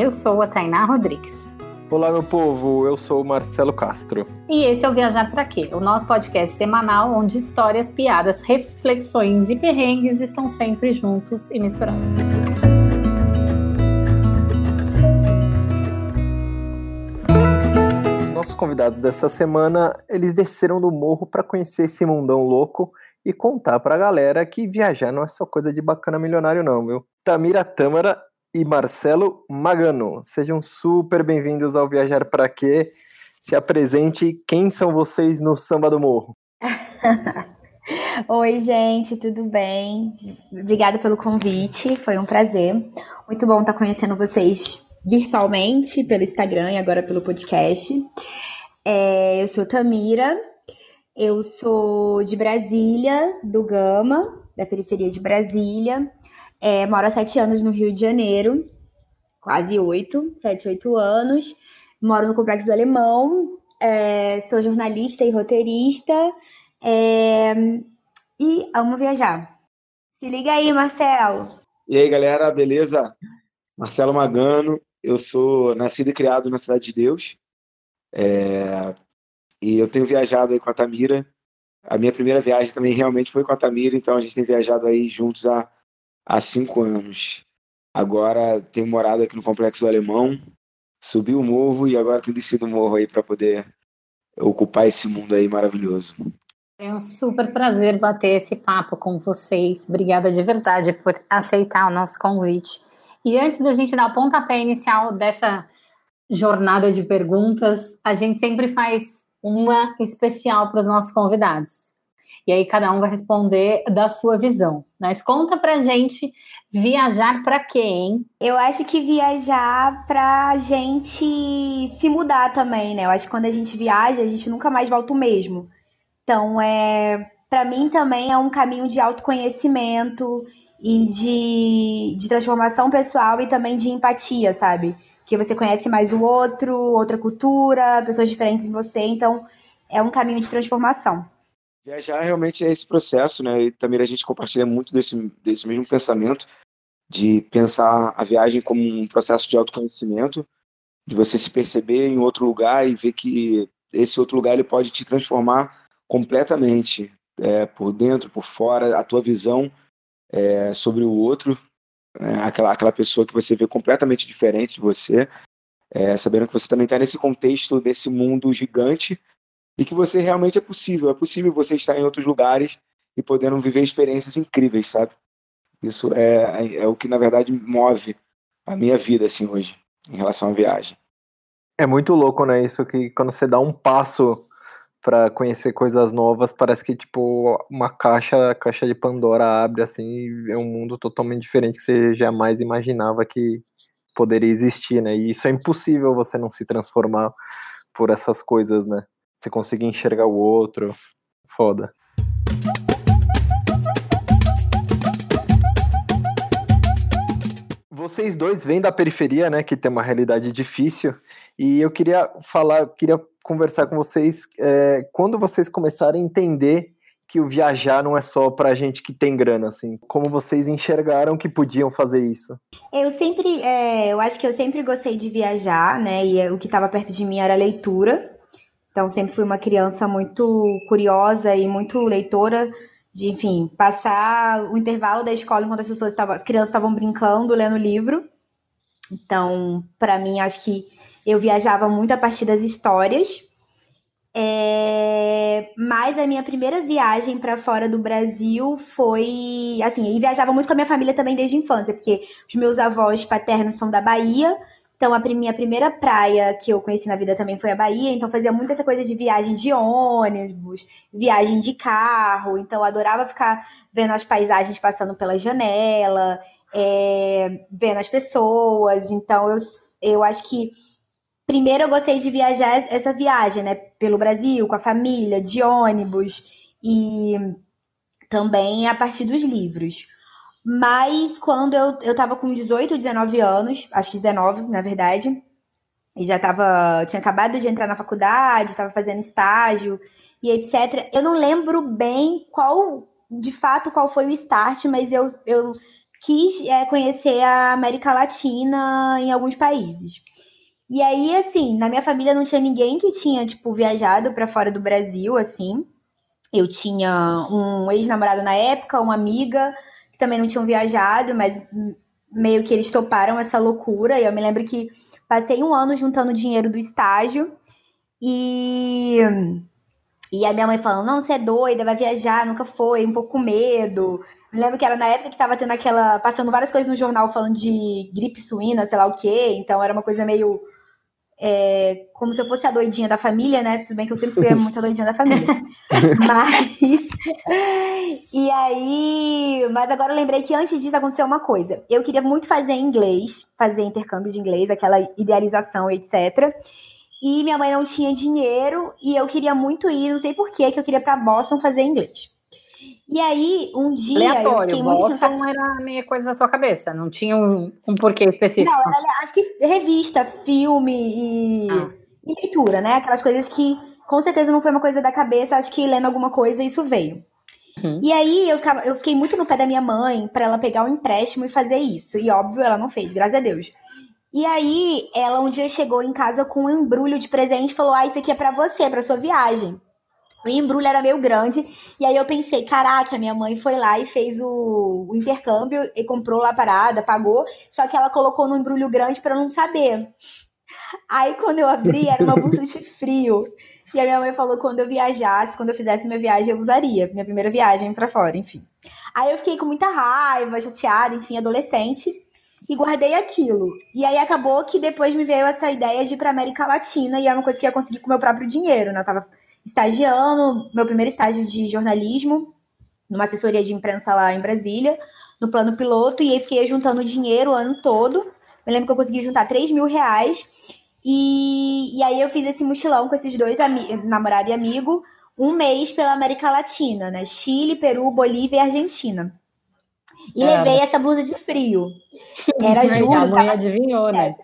Eu sou a Tainá Rodrigues. Olá, meu povo, eu sou o Marcelo Castro. E esse é o Viajar Pra Quê? O nosso podcast semanal onde histórias, piadas, reflexões e perrengues estão sempre juntos e misturados. Nossos convidados dessa semana, eles desceram do morro para conhecer esse mundão louco e contar pra galera que viajar não é só coisa de bacana milionário não, meu. Tamira Tâmara e Marcelo Magano. Sejam super bem-vindos ao Viajar para Quê. Se apresente, quem são vocês no Samba do Morro? Oi, gente, tudo bem? Obrigada pelo convite, foi um prazer. Muito bom estar conhecendo vocês virtualmente, pelo Instagram e agora pelo podcast. É, eu sou Tamira, eu sou de Brasília, do Gama, da periferia de Brasília. É, moro há sete anos no Rio de Janeiro, quase oito, sete, oito anos. Moro no Complexo do Alemão, é, sou jornalista e roteirista é, e amo viajar. Se liga aí, Marcelo. E aí, galera, beleza? Marcelo Magano, eu sou nascido e criado na Cidade de Deus. É, e eu tenho viajado aí com a Tamira. A minha primeira viagem também realmente foi com a Tamira, então a gente tem viajado aí juntos há há cinco anos. Agora tenho morado aqui no Complexo do Alemão, subi o morro e agora tenho descido o morro aí para poder ocupar esse mundo aí maravilhoso. É um super prazer bater esse papo com vocês. Obrigada de verdade por aceitar o nosso convite. E antes da gente dar o pontapé inicial dessa jornada de perguntas, a gente sempre faz uma especial para os nossos convidados e aí cada um vai responder da sua visão. Mas conta pra gente viajar para hein? Eu acho que viajar pra gente se mudar também, né? Eu acho que quando a gente viaja, a gente nunca mais volta o mesmo. Então, é, para mim também é um caminho de autoconhecimento e de, de transformação pessoal e também de empatia, sabe? Que você conhece mais o outro, outra cultura, pessoas diferentes em você, então é um caminho de transformação. Viajar realmente é esse processo, né? E também a gente compartilha muito desse, desse mesmo pensamento de pensar a viagem como um processo de autoconhecimento, de você se perceber em outro lugar e ver que esse outro lugar ele pode te transformar completamente, é, por dentro, por fora, a tua visão é, sobre o outro, é, aquela, aquela pessoa que você vê completamente diferente de você, é, sabendo que você também está nesse contexto desse mundo gigante e que você realmente é possível. É possível você estar em outros lugares e podendo viver experiências incríveis, sabe? Isso é, é o que, na verdade, move a minha vida, assim, hoje, em relação à viagem. É muito louco, né? Isso que quando você dá um passo para conhecer coisas novas, parece que, tipo, uma caixa, caixa de Pandora abre, assim, é um mundo totalmente diferente que você jamais imaginava que poderia existir, né? E isso é impossível você não se transformar por essas coisas, né? Você conseguir enxergar o outro. Foda. Vocês dois vêm da periferia, né, que tem uma realidade difícil, e eu queria falar, queria conversar com vocês é, quando vocês começarem a entender que o viajar não é só pra gente que tem grana, assim. Como vocês enxergaram que podiam fazer isso? Eu sempre, é, eu acho que eu sempre gostei de viajar, né? E o que estava perto de mim era leitura. Então, sempre fui uma criança muito curiosa e muito leitora, de, enfim, passar o intervalo da escola enquanto as pessoas estavam, as crianças estavam brincando, lendo livro. Então, para mim, acho que eu viajava muito a partir das histórias. É... Mas a minha primeira viagem para fora do Brasil foi assim, e viajava muito com a minha família também desde a infância, porque os meus avós paternos são da Bahia, então, a minha primeira praia que eu conheci na vida também foi a Bahia, então fazia muito essa coisa de viagem de ônibus, viagem de carro, então adorava ficar vendo as paisagens passando pela janela, é, vendo as pessoas, então eu, eu acho que primeiro eu gostei de viajar essa viagem, né, pelo Brasil, com a família, de ônibus, e também a partir dos livros. Mas quando eu, eu tava com 18, 19 anos, acho que 19, na verdade, e já tava. Tinha acabado de entrar na faculdade, tava fazendo estágio e etc. Eu não lembro bem qual, de fato, qual foi o start, mas eu, eu quis é, conhecer a América Latina em alguns países. E aí, assim, na minha família não tinha ninguém que tinha, tipo, viajado para fora do Brasil, assim. Eu tinha um ex-namorado na época, uma amiga, também não tinham viajado, mas meio que eles toparam essa loucura. E eu me lembro que passei um ano juntando dinheiro do estágio e. E a minha mãe falando, não, você é doida, vai viajar, nunca foi, um pouco com medo. Me lembro que era na época que tava tendo aquela. passando várias coisas no jornal falando de gripe suína, sei lá o quê. Então era uma coisa meio é, como se eu fosse a doidinha da família, né? Tudo bem que eu sempre fui muito a doidinha da família. mas. e aí. Mas agora eu lembrei que antes disso aconteceu uma coisa. Eu queria muito fazer inglês, fazer intercâmbio de inglês, aquela idealização, etc. E minha mãe não tinha dinheiro e eu queria muito ir, não sei por que eu queria para Boston fazer inglês. E aí, um dia. Aleatório, eu fiquei Boston muito... era meio coisa da sua cabeça, não tinha um, um porquê específico. Não, era, acho que revista, filme e, ah. e, leitura, né? Aquelas coisas que com certeza não foi uma coisa da cabeça, acho que lendo alguma coisa isso veio. Uhum. E aí eu, ficava, eu fiquei muito no pé da minha mãe para ela pegar um empréstimo e fazer isso. E óbvio, ela não fez, graças a Deus. E aí, ela um dia chegou em casa com um embrulho de presente e falou: Ah, isso aqui é para você, para sua viagem. O embrulho era meio grande. E aí eu pensei, caraca, minha mãe foi lá e fez o, o intercâmbio e comprou lá a parada, pagou. Só que ela colocou no embrulho grande para não saber. Aí quando eu abri, era uma blusa de frio. E a minha mãe falou quando eu viajasse, quando eu fizesse minha viagem, eu usaria. Minha primeira viagem para fora, enfim. Aí eu fiquei com muita raiva, chateada, enfim, adolescente. E guardei aquilo. E aí acabou que depois me veio essa ideia de ir pra América Latina. E era uma coisa que eu ia conseguir com meu próprio dinheiro, né? Eu tava estagiando, meu primeiro estágio de jornalismo, numa assessoria de imprensa lá em Brasília, no plano piloto, e aí fiquei juntando dinheiro o ano todo. Eu lembro que eu consegui juntar 3 mil reais. E, e aí eu fiz esse mochilão com esses dois namorado e amigo, um mês pela América Latina, né? Chile, Peru, Bolívia e Argentina. E é. levei essa blusa de frio. Era julho. A mãe tava... adivinhou, né?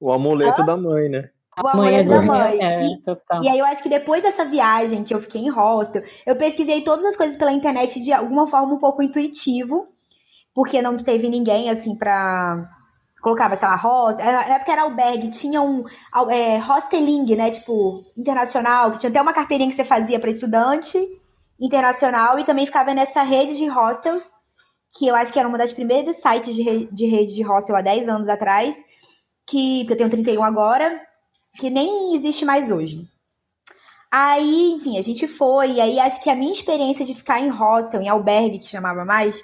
O amuleto da mãe, né? O amor é da mãe. É, e, e, aí eu acho que depois dessa viagem que eu fiquei em hostel, eu pesquisei todas as coisas pela internet de alguma forma um pouco intuitivo, porque não teve ninguém assim pra. Colocava, sei lá, hostel. Na época era albergue, tinha um é, hosteling, né? Tipo, internacional, que tinha até uma carteirinha que você fazia para estudante internacional e também ficava nessa rede de hostels, que eu acho que era uma das primeiros sites de, re de rede de hostel há 10 anos atrás, que, eu tenho 31 agora, que nem existe mais hoje. Aí, enfim, a gente foi, e aí acho que a minha experiência de ficar em hostel, em albergue, que chamava mais,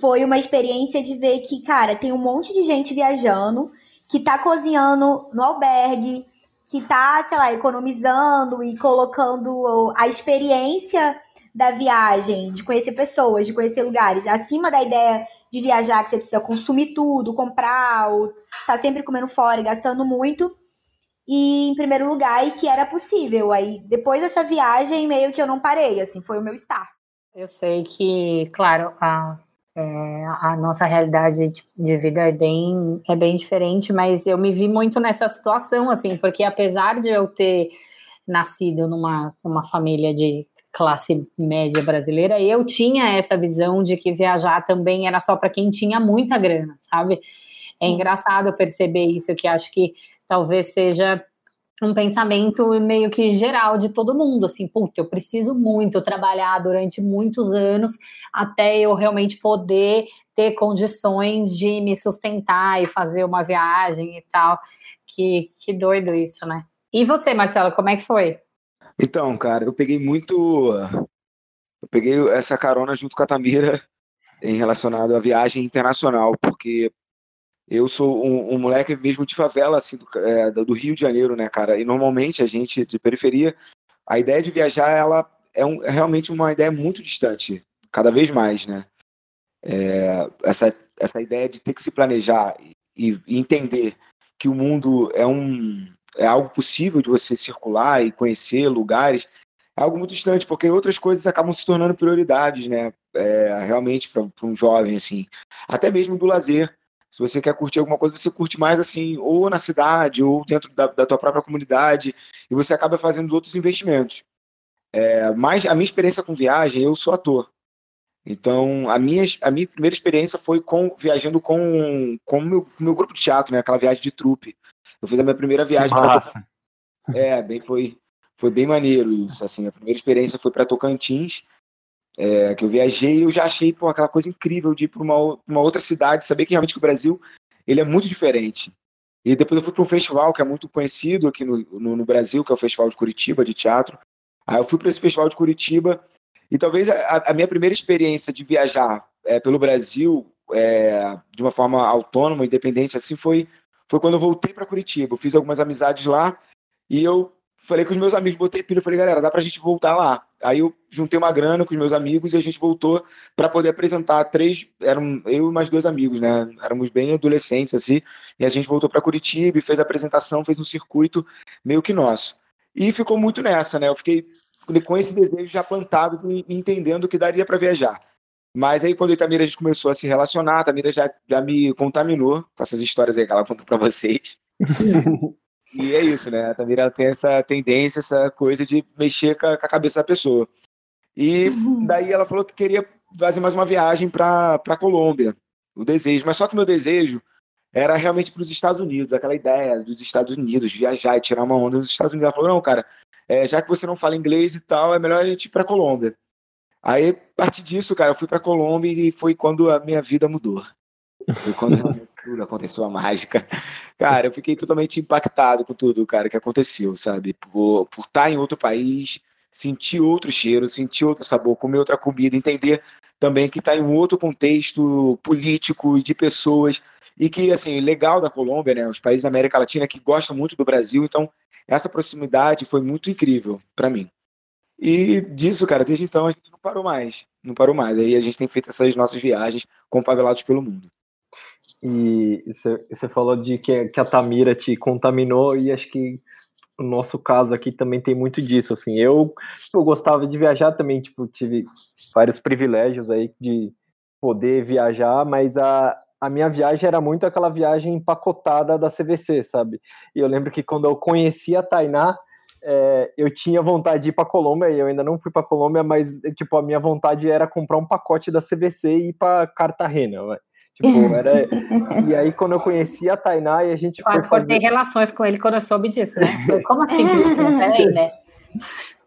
foi uma experiência de ver que, cara, tem um monte de gente viajando, que tá cozinhando no albergue, que tá, sei lá, economizando e colocando a experiência da viagem, de conhecer pessoas, de conhecer lugares, acima da ideia de viajar que você precisa consumir tudo, comprar, ou tá sempre comendo fora e gastando muito e em primeiro lugar e que era possível. Aí depois dessa viagem meio que eu não parei, assim, foi o meu estar. Eu sei que, claro, a, é, a nossa realidade de, vida é bem, é bem diferente, mas eu me vi muito nessa situação, assim, porque apesar de eu ter nascido numa uma família de classe média brasileira, eu tinha essa visão de que viajar também era só para quem tinha muita grana, sabe? É engraçado perceber isso, que acho que talvez seja um pensamento meio que geral de todo mundo, assim, puta, eu preciso muito trabalhar durante muitos anos até eu realmente poder ter condições de me sustentar e fazer uma viagem e tal. Que, que doido isso, né? E você, Marcelo, como é que foi? Então, cara, eu peguei muito. Eu peguei essa carona junto com a Tamira em relacionado à viagem internacional, porque eu sou um, um, moleque mesmo de favela, assim, do, é, do, Rio de Janeiro, né, cara? E normalmente a gente de periferia, a ideia de viajar, ela é, um, é realmente uma ideia muito distante, cada vez mais, né? É, essa, essa ideia de ter que se planejar e, e, entender que o mundo é um é algo possível de você circular e conhecer lugares é algo muito distante porque outras coisas acabam se tornando prioridades né é, realmente para um jovem assim até mesmo do lazer se você quer curtir alguma coisa, você curte mais assim, ou na cidade, ou dentro da, da tua própria comunidade, e você acaba fazendo outros investimentos. É, mas a minha experiência com viagem, eu sou ator. Então, a minha, a minha primeira experiência foi com viajando com com o meu, meu grupo de teatro, né? Aquela viagem de trupe. Eu fiz a minha primeira viagem para É, bem foi foi bem maneiro isso, assim. A primeira experiência foi para Tocantins, é, que eu viajei, eu já achei pô, aquela coisa incrível de ir para uma, uma outra cidade, saber que realmente o Brasil ele é muito diferente. E depois eu fui para um festival que é muito conhecido aqui no, no, no, Brasil, que é o Festival de Curitiba de teatro. Aí eu fui para esse Festival de Curitiba e talvez a, a minha primeira experiência de viajar é, pelo Brasil é, de uma forma autônoma, independente, assim, foi, foi quando eu voltei para Curitiba. Eu fiz algumas amizades lá e eu falei com os meus amigos, botei pilha, falei, galera, dá pra gente voltar lá. Aí eu juntei uma grana com os meus amigos e a gente voltou para poder apresentar três, eram eu e mais dois amigos, né? Éramos bem adolescentes assim, e a gente voltou para Curitiba fez a apresentação, fez um circuito meio que nosso. E ficou muito nessa, né? Eu fiquei com esse desejo já plantado, entendendo que daria para viajar. Mas aí, quando a Itamira a gente começou a se relacionar, a Itamira já, já me contaminou com essas histórias aí que ela contou para vocês. e é isso, né? A Tamira tem essa tendência, essa coisa de mexer com a, com a cabeça da pessoa. E uhum. daí ela falou que queria fazer mais uma viagem para a Colômbia, o desejo. Mas só que o meu desejo era realmente para os Estados Unidos, aquela ideia dos Estados Unidos, viajar e tirar uma onda nos Estados Unidos. Ela falou: não, cara, é, já que você não fala inglês e tal, é melhor a gente ir para Colômbia. Aí, a partir disso, cara, eu fui para Colômbia e foi quando a minha vida mudou. Foi quando tudo aconteceu a mágica. Cara, eu fiquei totalmente impactado com tudo, cara, que aconteceu, sabe? Por, por estar em outro país, sentir outro cheiro, sentir outro sabor, comer outra comida, entender também que está em um outro contexto político e de pessoas e que, assim, legal da Colômbia, né, os países da América Latina que gostam muito do Brasil, então essa proximidade foi muito incrível para mim. E disso, cara, desde então a gente não parou mais, não parou mais. Aí a gente tem feito essas nossas viagens com favelados pelo mundo. E você falou de que, que a Tamira te contaminou e acho que o nosso caso aqui também tem muito disso, assim, eu, eu gostava de viajar também, tipo, tive vários privilégios aí de poder viajar, mas a, a minha viagem era muito aquela viagem empacotada da CVC, sabe? E eu lembro que quando eu conheci a Tainá, é, eu tinha vontade de ir para Colômbia, e eu ainda não fui para Colômbia, mas tipo a minha vontade era comprar um pacote da CVC e ir para Cartagena. Tipo, era... e aí quando eu conheci a Tainá e a gente foi fazer... relações com ele quando eu soube disso, né? Como assim? Peraí, né?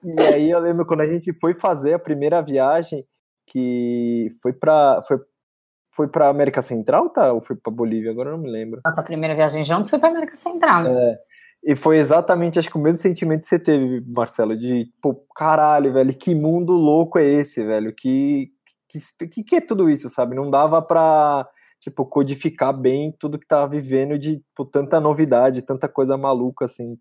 E aí eu lembro quando a gente foi fazer a primeira viagem, que foi para foi foi para América Central, tá? Ou foi para Bolívia? Agora eu não me lembro. Nossa primeira viagem juntos foi para América Central. Né? É. E foi exatamente, acho que o mesmo sentimento que você teve, Marcelo, de, pô, caralho, velho, que mundo louco é esse, velho? Que que, que, que é tudo isso, sabe? Não dava para tipo, codificar bem tudo que tava vivendo de tipo, tanta novidade, tanta coisa maluca, assim.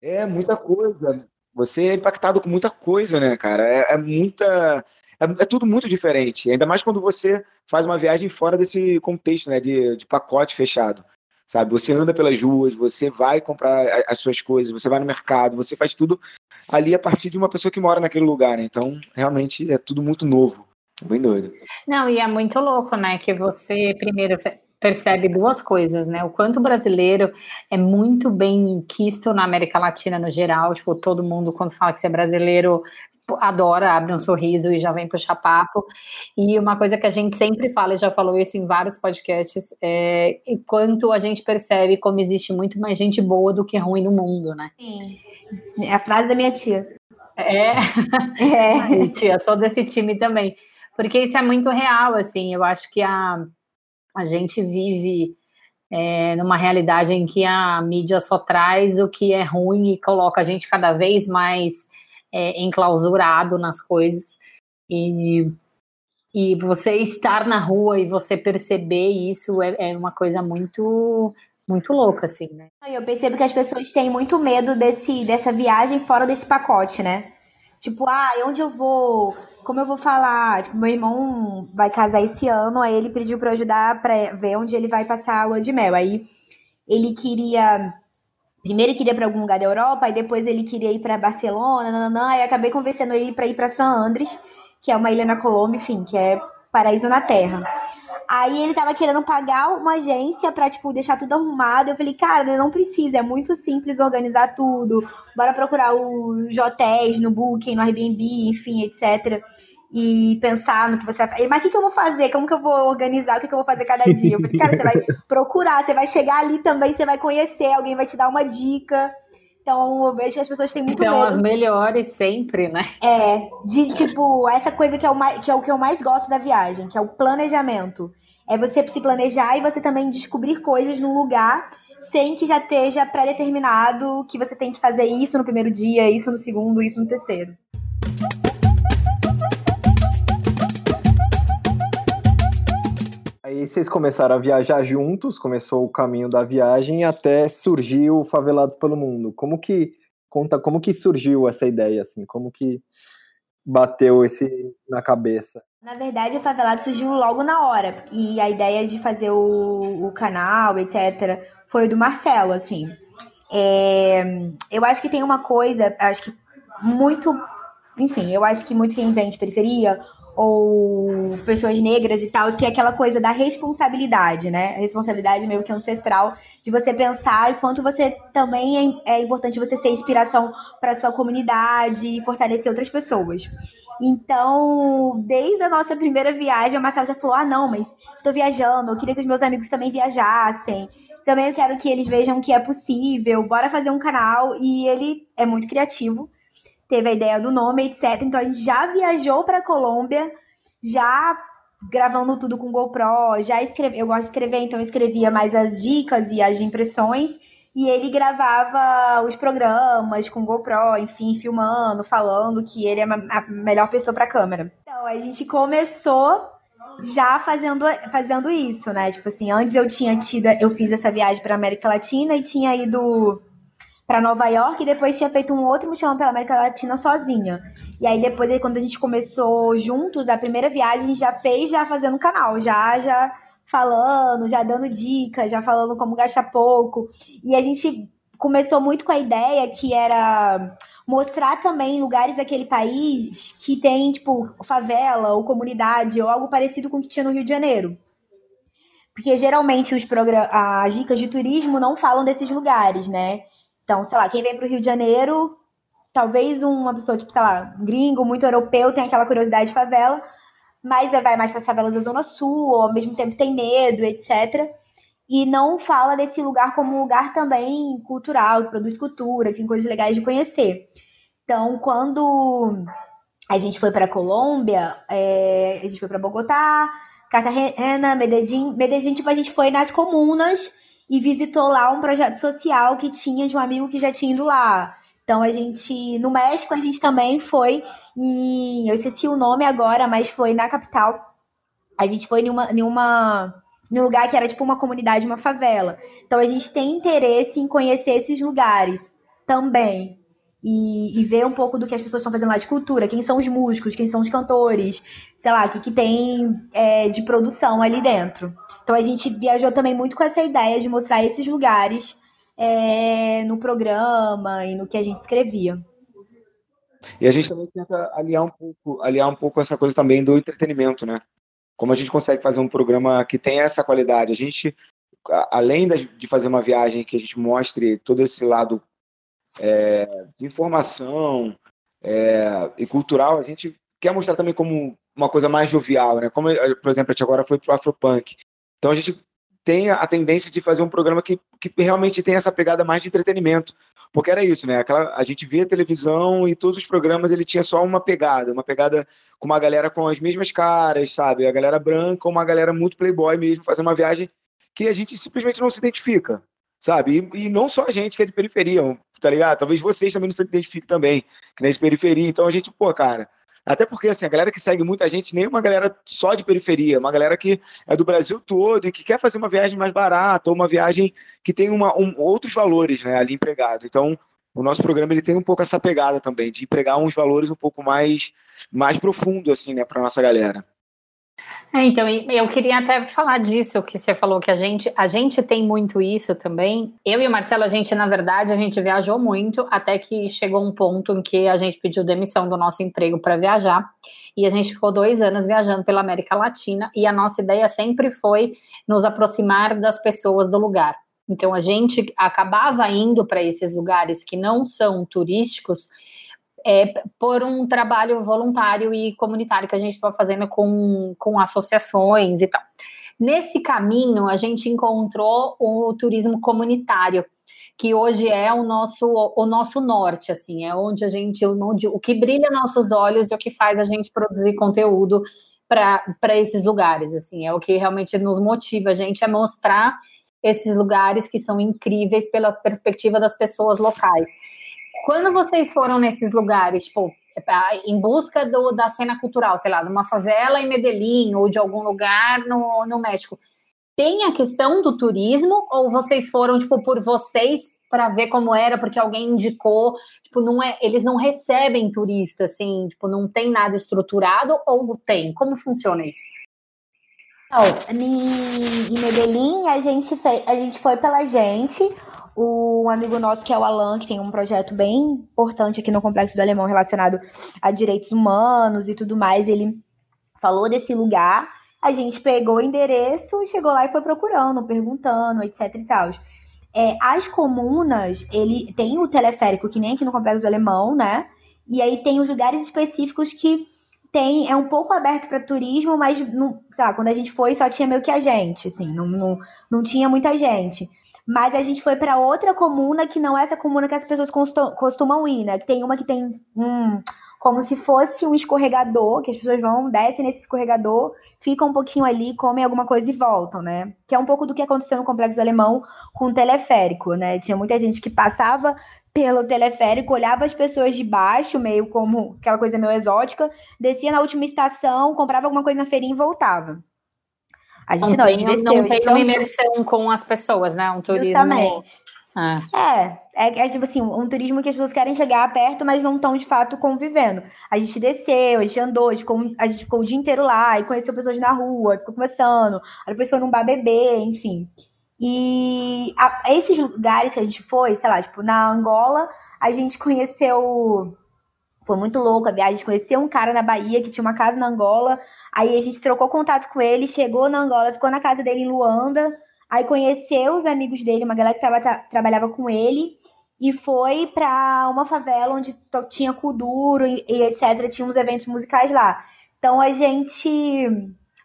É, muita coisa. Você é impactado com muita coisa, né, cara? É, é muita é, é, tudo muito diferente. Ainda mais quando você faz uma viagem fora desse contexto, né? De, de pacote fechado. Sabe? Você anda pelas ruas, você vai comprar as suas coisas, você vai no mercado, você faz tudo ali a partir de uma pessoa que mora naquele lugar, né? Então, realmente é tudo muito novo. Bem doido. Não, e é muito louco, né? Que você primeiro percebe duas coisas, né? O quanto o brasileiro é muito bem quisto na América Latina no geral, tipo, todo mundo quando fala que você é brasileiro adora, abre um sorriso e já vem puxar papo. E uma coisa que a gente sempre fala, e já falou isso em vários podcasts, é quanto a gente percebe como existe muito mais gente boa do que ruim no mundo, né? Sim. É a frase da minha tia. É, é. tia, sou desse time também. Porque isso é muito real, assim, eu acho que a, a gente vive é, numa realidade em que a mídia só traz o que é ruim e coloca a gente cada vez mais é, enclausurado nas coisas. E, e você estar na rua e você perceber isso é, é uma coisa muito muito louca, assim, né? Eu percebo que as pessoas têm muito medo desse, dessa viagem fora desse pacote, né? Tipo, ah, onde eu vou? Como eu vou falar? Tipo, meu irmão vai casar esse ano, aí ele pediu para ajudar para ver onde ele vai passar a lua de mel. Aí ele queria Primeiro ele queria para algum lugar da Europa, aí depois ele queria ir para Barcelona, nananã, aí acabei convencendo ele para ir para San Andres, que é uma ilha na Colômbia, enfim, que é paraíso na Terra. Aí ele tava querendo pagar uma agência pra, tipo, deixar tudo arrumado. Eu falei, cara, não precisa, é muito simples organizar tudo. Bora procurar os hotéis no Booking, no Airbnb, enfim, etc. e pensar no que você vai fazer. Mas o que, que eu vou fazer? Como que eu vou organizar? O que, que eu vou fazer cada dia? Eu falei, cara, você vai procurar, você vai chegar ali também, você vai conhecer, alguém vai te dar uma dica. Então, eu vejo que as pessoas têm muito São medo. as melhores sempre, né? É, de tipo, essa coisa que é, o mais, que é o que eu mais gosto da viagem, que é o planejamento. É você se planejar e você também descobrir coisas no lugar sem que já esteja pré-determinado que você tem que fazer isso no primeiro dia, isso no segundo, isso no terceiro. Aí vocês começaram a viajar juntos, começou o caminho da viagem até surgiu Favelados pelo Mundo. Como que conta como que surgiu essa ideia assim? Como que bateu esse na cabeça? Na verdade, o Favelado surgiu logo na hora, e a ideia de fazer o, o canal, etc., foi do Marcelo, assim. É, eu acho que tem uma coisa, acho que muito, enfim, eu acho que muito quem vem de periferia ou pessoas negras e tal, que é aquela coisa da responsabilidade, né? A responsabilidade meio que ancestral de você pensar e quanto você também é, é importante você ser inspiração para sua comunidade e fortalecer outras pessoas. Então, desde a nossa primeira viagem, a Marcela já falou: ah, não, mas estou viajando, eu queria que os meus amigos também viajassem. Também eu quero que eles vejam que é possível, bora fazer um canal. E ele é muito criativo, teve a ideia do nome, etc. Então a gente já viajou para Colômbia, já gravando tudo com GoPro, já escreve, eu gosto de escrever, então eu escrevia mais as dicas e as impressões e ele gravava os programas com GoPro, enfim, filmando, falando que ele é a melhor pessoa para câmera. Então, a gente começou já fazendo, fazendo isso, né? Tipo assim, antes eu tinha tido, eu fiz essa viagem para América Latina e tinha ido para Nova York e depois tinha feito um outro mochilão pela América Latina sozinha. E aí depois, quando a gente começou juntos, a primeira viagem a gente já fez já fazendo canal, já já falando, já dando dicas, já falando como gastar pouco. E a gente começou muito com a ideia que era mostrar também lugares daquele país que tem, tipo, favela ou comunidade ou algo parecido com o que tinha no Rio de Janeiro. Porque geralmente os as dicas de turismo não falam desses lugares, né? Então, sei lá, quem vem para o Rio de Janeiro, talvez uma pessoa, tipo, sei lá, gringo, muito europeu, tem aquela curiosidade de favela, mas vai mais para as favelas da Zona Sul, ou ao mesmo tempo tem medo, etc. E não fala desse lugar como um lugar também cultural, que produz cultura, que tem coisas legais de conhecer. Então, quando a gente foi para Colômbia, é, a gente foi para Bogotá, Cartagena, Medellín. Medellín, tipo, a gente foi nas comunas e visitou lá um projeto social que tinha de um amigo que já tinha ido lá. Então a gente, no México, a gente também foi em, eu esqueci o nome agora, mas foi na capital. A gente foi em uma, em uma num lugar que era tipo uma comunidade, uma favela. Então a gente tem interesse em conhecer esses lugares também. E, e, ver um pouco do que as pessoas estão fazendo lá de cultura, quem são os músicos, quem são os cantores, sei lá, o que, que tem é, de produção ali dentro. Então a gente viajou também muito com essa ideia de mostrar esses lugares é, no programa e no que a gente escrevia. E a gente também tenta aliar um pouco, aliar um pouco essa coisa também do entretenimento, né? Como a gente consegue fazer um programa que tem essa qualidade? A gente, além de fazer uma viagem que a gente mostre todo esse lado é, de informação é, e cultural, a gente quer mostrar também como uma coisa mais jovial, né? Como, por exemplo, a gente agora foi pro Afropunk. Então a gente tem a tendência de fazer um programa que, que realmente tem essa pegada mais de entretenimento. Porque era isso, né? Aquela, a gente via televisão e todos os programas ele tinha só uma pegada, uma pegada com uma galera com as mesmas caras, sabe? A galera branca, uma galera muito playboy mesmo, fazendo uma viagem que a gente simplesmente não se identifica, sabe? E, e, não só a gente que é de periferia, tá ligado? Talvez vocês também não se identifiquem também, que é de periferia. Então a gente, pô, cara, até porque, assim, a galera que segue muita gente nem uma galera só de periferia, uma galera que é do Brasil todo e que quer fazer uma viagem mais barata ou uma viagem que tem uma, um, outros valores né, ali empregado. Então, o nosso programa ele tem um pouco essa pegada também, de empregar uns valores um pouco mais, mais profundos, assim, né, para nossa galera. É, então, eu queria até falar disso que você falou que a gente, a gente tem muito isso também. Eu e o Marcelo, a gente, na verdade, a gente viajou muito até que chegou um ponto em que a gente pediu demissão do nosso emprego para viajar. E a gente ficou dois anos viajando pela América Latina e a nossa ideia sempre foi nos aproximar das pessoas do lugar. Então a gente acabava indo para esses lugares que não são turísticos é, por um trabalho voluntário e comunitário que a gente estava fazendo com, com associações e tal. Nesse caminho, a gente encontrou o turismo comunitário, que hoje é o nosso, o nosso norte, assim, é onde a gente, onde, o que brilha nossos olhos e o que faz a gente produzir conteúdo para esses lugares, assim, é o que realmente nos motiva a gente a mostrar esses lugares que são incríveis pela perspectiva das pessoas locais. Quando vocês foram nesses lugares, tipo, em busca do, da cena cultural, sei lá, numa favela em Medellín ou de algum lugar no, no México, tem a questão do turismo ou vocês foram, tipo, por vocês para ver como era, porque alguém indicou, tipo, não é, eles não recebem turista, assim, tipo, não tem nada estruturado ou tem? Como funciona isso? Em, em Medellín a gente, fez, a gente foi pela gente, um amigo nosso que é o Alan, que tem um projeto bem importante aqui no Complexo do Alemão relacionado a direitos humanos e tudo mais, ele falou desse lugar, a gente pegou o endereço, chegou lá e foi procurando, perguntando, etc e tal. É, as comunas, ele tem o teleférico, que nem aqui no Complexo do Alemão, né? E aí tem os lugares específicos que tem, é um pouco aberto para turismo, mas não, sei lá, quando a gente foi só tinha meio que a gente, assim, não, não, não tinha muita gente. Mas a gente foi para outra comuna que não é essa comuna que as pessoas costumam ir, né? Tem uma que tem como se fosse um escorregador, que as pessoas vão, descem nesse escorregador, ficam um pouquinho ali, comem alguma coisa e voltam, né? Que é um pouco do que aconteceu no Complexo Alemão com o teleférico, né? Tinha muita gente que passava pelo teleférico, olhava as pessoas de baixo, meio como aquela coisa meio exótica, descia na última estação, comprava alguma coisa na feirinha e voltava. A gente não, não, tem, desceu, não tem uma imersão com as pessoas, né? Um turismo. Justamente. Ah. É, é, é, tipo assim, um turismo que as pessoas querem chegar perto, mas não estão de fato convivendo. A gente desceu, a gente andou, a gente, ficou, a gente ficou o dia inteiro lá e conheceu pessoas na rua, ficou conversando, a foi num bar beber, enfim. E a, esses lugares que a gente foi, sei lá, tipo, na Angola, a gente conheceu. Foi muito louco a viagem, a gente conheceu um cara na Bahia que tinha uma casa na Angola. Aí a gente trocou contato com ele, chegou na Angola, ficou na casa dele em Luanda. Aí conheceu os amigos dele, uma galera que tava, tra trabalhava com ele, e foi para uma favela onde tinha Kuduro e, e etc. Tinha uns eventos musicais lá. Então a gente.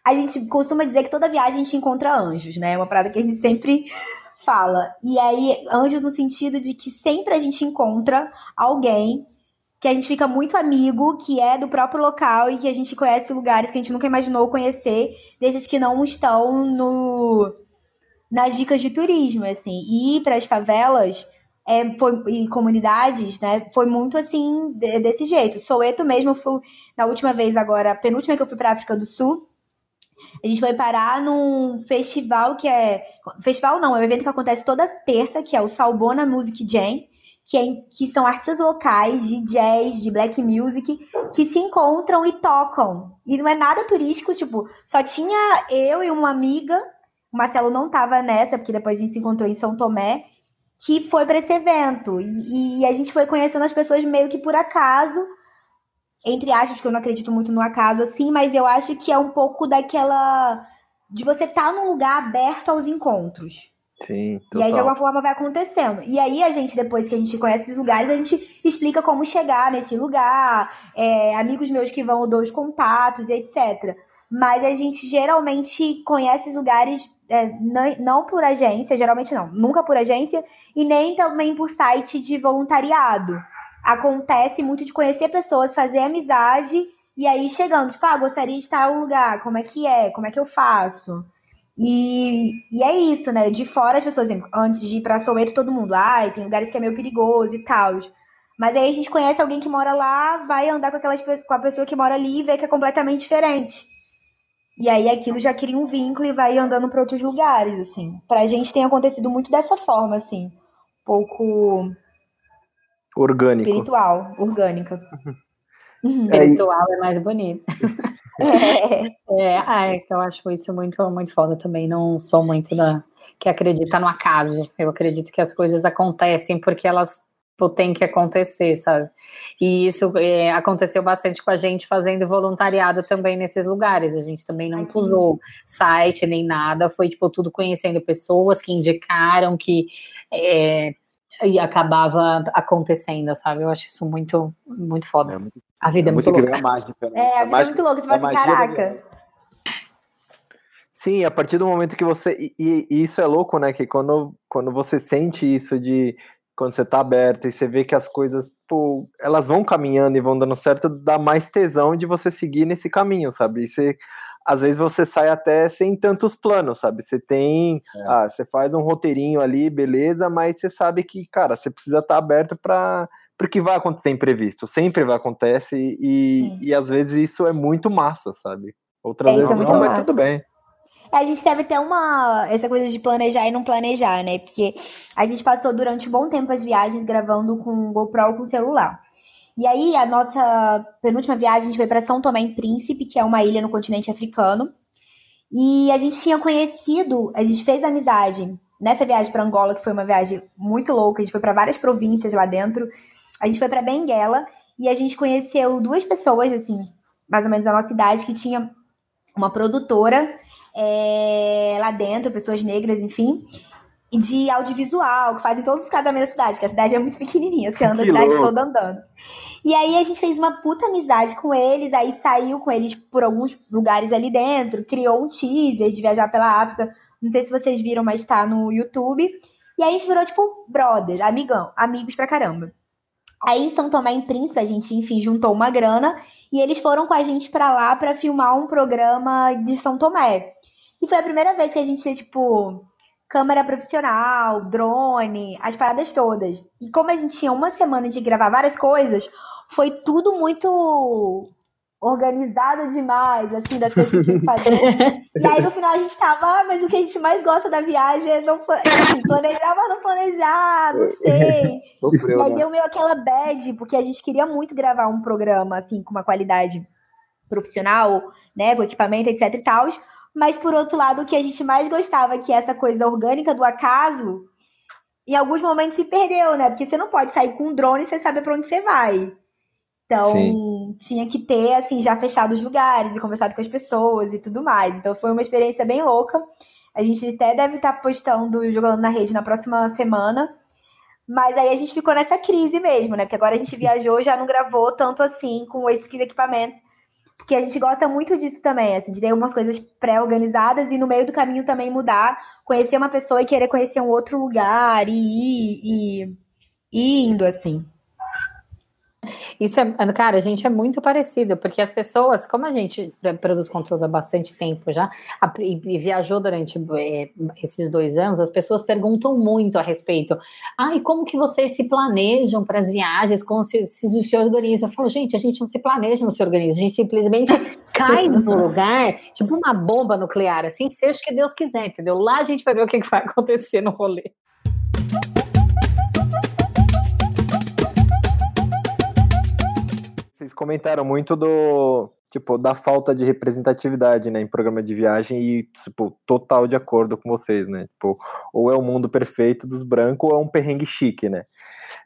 A gente costuma dizer que toda viagem a gente encontra anjos, né? É uma parada que a gente sempre fala. E aí, anjos no sentido de que sempre a gente encontra alguém que a gente fica muito amigo, que é do próprio local e que a gente conhece lugares que a gente nunca imaginou conhecer, desses que não estão no nas dicas de turismo, assim. E ir para as favelas é, foi, e comunidades, né, foi muito assim, de, desse jeito. Soweto mesmo, fui, na última vez agora, penúltima que eu fui para África do Sul, a gente foi parar num festival que é. Festival não, é um evento que acontece toda terça, que é o Salbona Music Jam, que, é, que são artistas locais de jazz, de black music, que se encontram e tocam. E não é nada turístico, tipo, só tinha eu e uma amiga o Marcelo não estava nessa, porque depois a gente se encontrou em São Tomé, que foi para esse evento. E, e, a gente foi conhecendo as pessoas meio que por acaso, entre aspas, porque eu não acredito muito no acaso assim, mas eu acho que é um pouco daquela. de você estar tá num lugar aberto aos encontros. Sim, total. E aí, de alguma forma, vai acontecendo. E aí, a gente, depois que a gente conhece esses lugares, a gente explica como chegar nesse lugar, é, amigos meus que vão dou os contatos, etc. Mas a gente geralmente conhece os lugares é, não, não por agência, geralmente não, nunca por agência, e nem também por site de voluntariado. Acontece muito de conhecer pessoas, fazer amizade, e aí chegando, tipo, ah, gostaria de estar em um lugar, como é que é, como é que eu faço? E, e é isso, né? De fora as pessoas, antes de ir pra Soweto, todo mundo, ai, ah, tem lugares que é meio perigoso e tal. Mas aí a gente conhece alguém que mora lá, vai andar com, aquelas, com a pessoa que mora ali e vê que é completamente diferente. E aí aquilo já cria um vínculo e vai andando para outros lugares, assim. Pra gente tem acontecido muito dessa forma, assim. Um pouco. Orgânico. Espiritual, orgânica. Uhum. Espiritual é, é mais bonito. É. é, ah, é, eu acho isso muito, muito foda também. Não sou muito da que acredita no acaso. Eu acredito que as coisas acontecem porque elas tem que acontecer, sabe? E isso é, aconteceu bastante com a gente fazendo voluntariado também nesses lugares. A gente também não usou site nem nada, foi tipo tudo conhecendo pessoas que indicaram, que é, e acabava acontecendo, sabe? Eu acho isso muito, muito foda. É muito, a vida é, é muito, muito louca. Mágica, né? É, a, vida é muito louca. Você vai assim, caraca. Sim, a partir do momento que você. E, e, isso é louco, né? Que quando, quando você sente isso de. Quando você tá aberto e você vê que as coisas, pô, elas vão caminhando e vão dando certo, dá mais tesão de você seguir nesse caminho, sabe? E você às vezes você sai até sem tantos planos, sabe? Você tem, é. ah, você faz um roteirinho ali, beleza, mas você sabe que, cara, você precisa estar tá aberto para porque vai acontecer imprevisto, sempre vai acontecer e, e às vezes isso é muito massa, sabe? Outras é, vezes é não, mas tudo bem. É, a gente deve ter uma. Essa coisa de planejar e não planejar, né? Porque a gente passou durante um bom tempo as viagens gravando com GoPro ou com celular. E aí, a nossa penúltima viagem, a gente foi para São Tomé em Príncipe, que é uma ilha no continente africano. E a gente tinha conhecido, a gente fez amizade nessa viagem para Angola, que foi uma viagem muito louca. A gente foi para várias províncias lá dentro. A gente foi para Benguela e a gente conheceu duas pessoas, assim, mais ou menos da nossa idade, que tinha uma produtora é, lá dentro, pessoas negras, enfim de audiovisual, que fazem todos os casamentos da cidade, que a cidade é muito pequenininha, você anda a cidade toda andando. E aí a gente fez uma puta amizade com eles, aí saiu com eles por alguns lugares ali dentro, criou um teaser de viajar pela África. Não sei se vocês viram, mas tá no YouTube. E aí a gente virou, tipo, brother, amigão, amigos pra caramba. Aí em São Tomé em Príncipe, a gente, enfim, juntou uma grana e eles foram com a gente pra lá pra filmar um programa de São Tomé. E foi a primeira vez que a gente, tipo, câmera profissional, drone, as paradas todas. E como a gente tinha uma semana de gravar várias coisas, foi tudo muito organizado demais, assim, das coisas que tinha que fazer. e aí no final a gente tava, ah, mas o que a gente mais gosta da viagem é não assim, planejar, mas não planejar, não sei. Sofreu, e aí né? deu meio aquela bad, porque a gente queria muito gravar um programa, assim, com uma qualidade profissional, né, com equipamento, etc e tal, mas por outro lado, o que a gente mais gostava, que é essa coisa orgânica do acaso, em alguns momentos se perdeu, né? Porque você não pode sair com um drone e você saber para onde você vai. Então, Sim. tinha que ter, assim, já fechado os lugares e conversado com as pessoas e tudo mais. Então, foi uma experiência bem louca. A gente até deve estar tá postando, jogando na rede na próxima semana. Mas aí a gente ficou nessa crise mesmo, né? Porque agora a gente viajou, já não gravou tanto assim com esses equipamentos que a gente gosta muito disso também, assim, de ter algumas coisas pré-organizadas e no meio do caminho também mudar, conhecer uma pessoa e querer conhecer um outro lugar e ir, e, e indo, assim. Isso é, cara, a gente é muito parecido, porque as pessoas, como a gente produz conteúdo há bastante tempo já, e, viajou durante é, esses dois anos, as pessoas perguntam muito a respeito. Ah, e como que vocês se planejam para as viagens? Como se, se se organiza? Eu falo, gente, a gente não se planeja, não se organiza, a gente simplesmente cai no lugar, tipo uma bomba nuclear, assim, seja o que Deus quiser, entendeu? Lá a gente vai ver o que, que vai acontecer no rolê. Vocês comentaram muito do tipo da falta de representatividade, né, em programa de viagem e tipo total de acordo com vocês, né? Tipo, ou é o mundo perfeito dos brancos ou é um perrengue chique, né?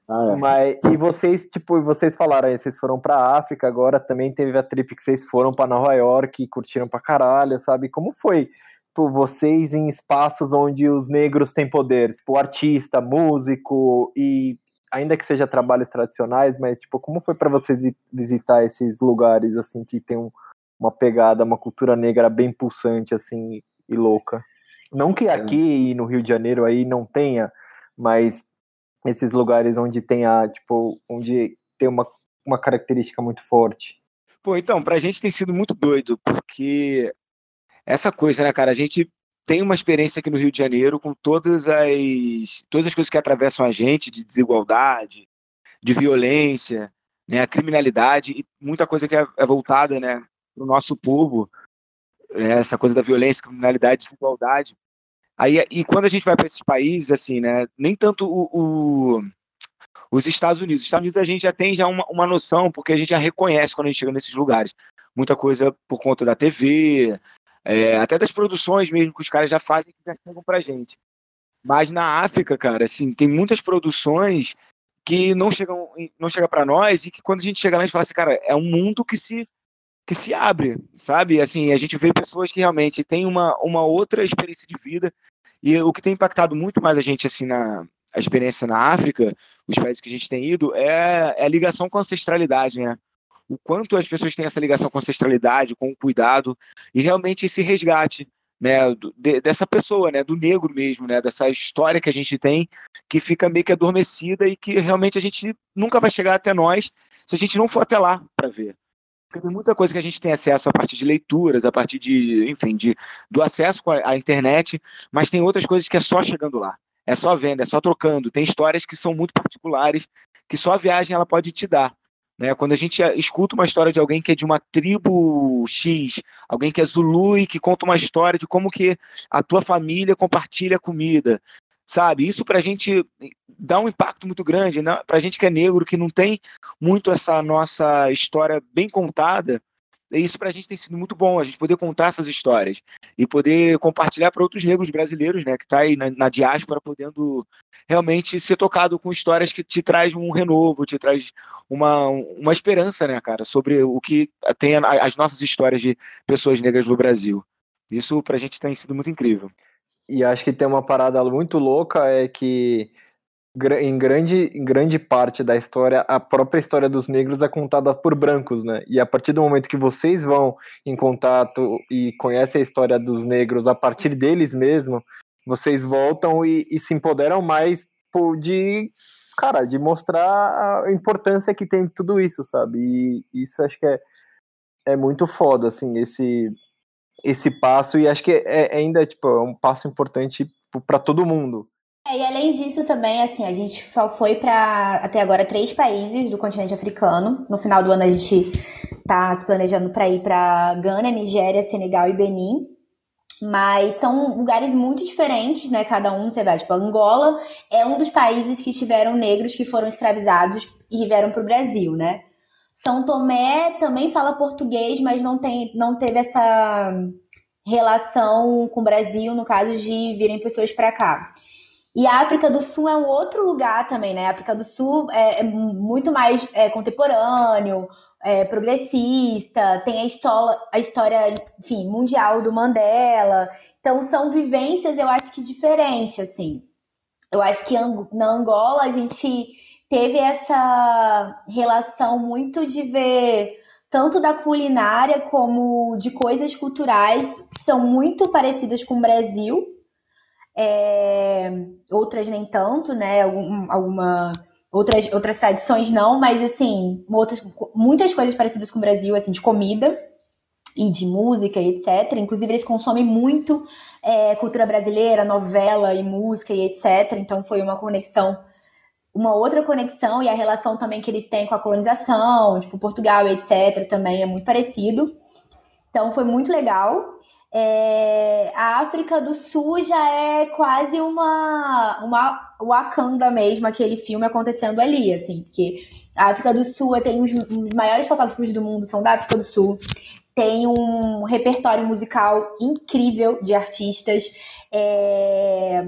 Ah, é. Mas e vocês, tipo, vocês falaram aí, vocês foram para África, agora também teve a trip que vocês foram para Nova York e curtiram pra caralho, sabe? Como foi? Tipo, vocês em espaços onde os negros têm poder, tipo, artista, músico e ainda que seja trabalhos tradicionais, mas tipo, como foi para vocês vi visitar esses lugares assim que tem um, uma pegada, uma cultura negra bem pulsante assim e louca? Não que aqui no Rio de Janeiro aí não tenha, mas esses lugares onde tem a, tipo, onde tem uma, uma característica muito forte. Pô, então, pra gente tem sido muito doido, porque essa coisa, né, cara, a gente tem uma experiência aqui no Rio de Janeiro com todas as, todas as coisas que atravessam a gente, de desigualdade, de violência, né, a criminalidade e muita coisa que é, é voltada né, para o nosso povo, né, essa coisa da violência, criminalidade, desigualdade. Aí, e quando a gente vai para esses países, assim, né, nem tanto o, o, os Estados Unidos. Os Estados Unidos a gente já tem já uma, uma noção, porque a gente já reconhece quando a gente chega nesses lugares. Muita coisa por conta da TV, é, até das produções mesmo que os caras já fazem que já chegam pra gente. Mas na África, cara, assim, tem muitas produções que não chegam não chega para nós e que quando a gente chega lá a gente fala assim, cara, é um mundo que se que se abre, sabe? Assim, a gente vê pessoas que realmente têm uma, uma outra experiência de vida e o que tem impactado muito mais a gente assim na a experiência na África, os países que a gente tem ido, é, é a ligação com a ancestralidade, né? O quanto as pessoas têm essa ligação com a ancestralidade, com o cuidado, e realmente esse resgate né, de, dessa pessoa, né, do negro mesmo, né, dessa história que a gente tem, que fica meio que adormecida e que realmente a gente nunca vai chegar até nós se a gente não for até lá para ver. Porque tem muita coisa que a gente tem acesso a partir de leituras, a partir de, enfim, de, do acesso à internet, mas tem outras coisas que é só chegando lá. É só vendo, é só trocando. Tem histórias que são muito particulares, que só a viagem ela pode te dar. Né? Quando a gente escuta uma história de alguém que é de uma tribo X, alguém que é Zulu e que conta uma história de como que a tua família compartilha comida, sabe? Isso para a gente dá um impacto muito grande, né? para a gente que é negro, que não tem muito essa nossa história bem contada, isso para a gente tem sido muito bom, a gente poder contar essas histórias e poder compartilhar para outros negros brasileiros, né, que está aí na, na, diáspora, podendo realmente ser tocado com histórias que te traz um renovo, te traz uma, uma esperança, né, cara, sobre o que tem as nossas histórias de pessoas negras no Brasil. Isso para a gente tem sido muito incrível. E acho que tem uma parada muito louca é que em grande, em grande parte da história, a própria história dos negros é contada por brancos, né? E a partir do momento que vocês vão em contato e conhecem a história dos negros a partir deles mesmo, vocês voltam e, e se empoderam mais de, cara, de mostrar a importância que tem tudo isso, sabe? E isso acho que é, é muito foda, assim, esse, esse passo, e acho que é, é ainda, tipo, é um passo importante para todo mundo é, e além disso também, assim, a gente só foi para até agora três países do continente africano. No final do ano a gente tá se planejando para ir para Gana, Nigéria, Senegal e Benin. Mas são lugares muito diferentes, né? Cada um, você vai, tipo, Angola é um dos países que tiveram negros que foram escravizados e vieram para o Brasil, né? São Tomé também fala português, mas não, tem, não teve essa relação com o Brasil, no caso de virem pessoas para cá. E a África do Sul é um outro lugar também, né? A África do Sul é, é muito mais é, contemporâneo, é, progressista, tem a história, a história, enfim, mundial do Mandela. Então são vivências, eu acho que diferentes, assim. Eu acho que na Angola a gente teve essa relação muito de ver tanto da culinária como de coisas culturais que são muito parecidas com o Brasil é, outras nem tanto, né? Algum, alguma outras, outras tradições não, mas assim, outras, muitas coisas parecidas com o Brasil, assim, de comida e de música etc. Inclusive, eles consomem muito é, cultura brasileira, novela e música e etc. Então, foi uma conexão, uma outra conexão, e a relação também que eles têm com a colonização, tipo, Portugal etc. também é muito parecido. Então, foi muito legal. É, a África do Sul já é quase uma, uma Wakanda mesmo, aquele filme acontecendo ali, assim, porque a África do Sul tem os, os maiores fotógrafos do mundo, são da África do Sul, tem um repertório musical incrível de artistas. É,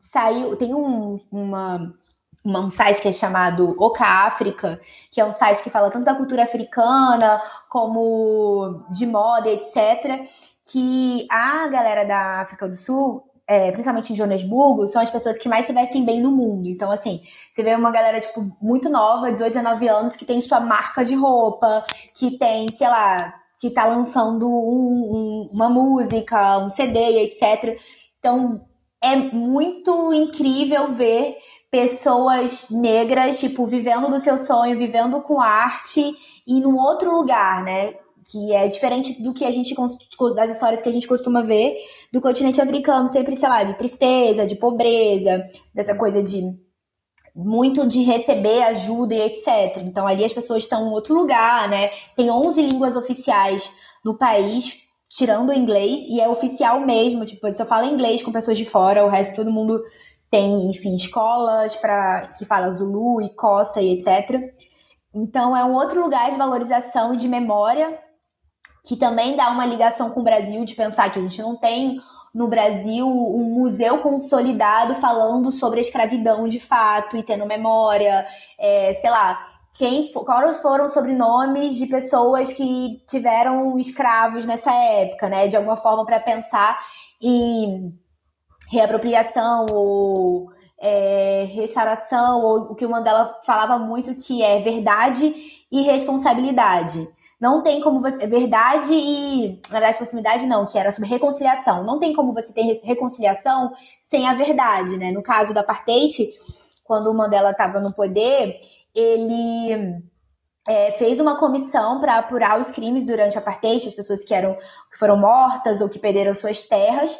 saiu, tem um, uma, um site que é chamado Oca África, que é um site que fala tanto da cultura africana como de moda, etc que a galera da África do Sul, é, principalmente em Joanesburgo, são as pessoas que mais se vestem bem no mundo. Então, assim, você vê uma galera, tipo, muito nova, 18, 19 anos, que tem sua marca de roupa, que tem, sei lá, que tá lançando um, um, uma música, um CD, etc. Então, é muito incrível ver pessoas negras, tipo, vivendo do seu sonho, vivendo com arte e num outro lugar, né? que é diferente do que a gente das histórias que a gente costuma ver do continente africano, sempre, sei lá, de tristeza, de pobreza, dessa coisa de muito de receber ajuda e etc. Então ali as pessoas estão em outro lugar, né? Tem 11 línguas oficiais no país, tirando o inglês, e é oficial mesmo, tipo, só fala inglês com pessoas de fora, o resto todo mundo tem, enfim, escolas para que fala Zulu e Kossa e etc. Então é um outro lugar de valorização e de memória que também dá uma ligação com o Brasil, de pensar que a gente não tem no Brasil um museu consolidado falando sobre a escravidão de fato e tendo memória, é, sei lá, quem quais foram sobrenomes de pessoas que tiveram escravos nessa época, né? De alguma forma para pensar em reapropriação ou é, restauração, ou o que o Mandela falava muito, que é verdade e responsabilidade. Não tem como você. Verdade e. Na verdade, proximidade não, que era sobre reconciliação. Não tem como você ter reconciliação sem a verdade, né? No caso do apartheid, quando o Mandela estava no poder, ele é, fez uma comissão para apurar os crimes durante o apartheid, as pessoas que, eram, que foram mortas ou que perderam suas terras.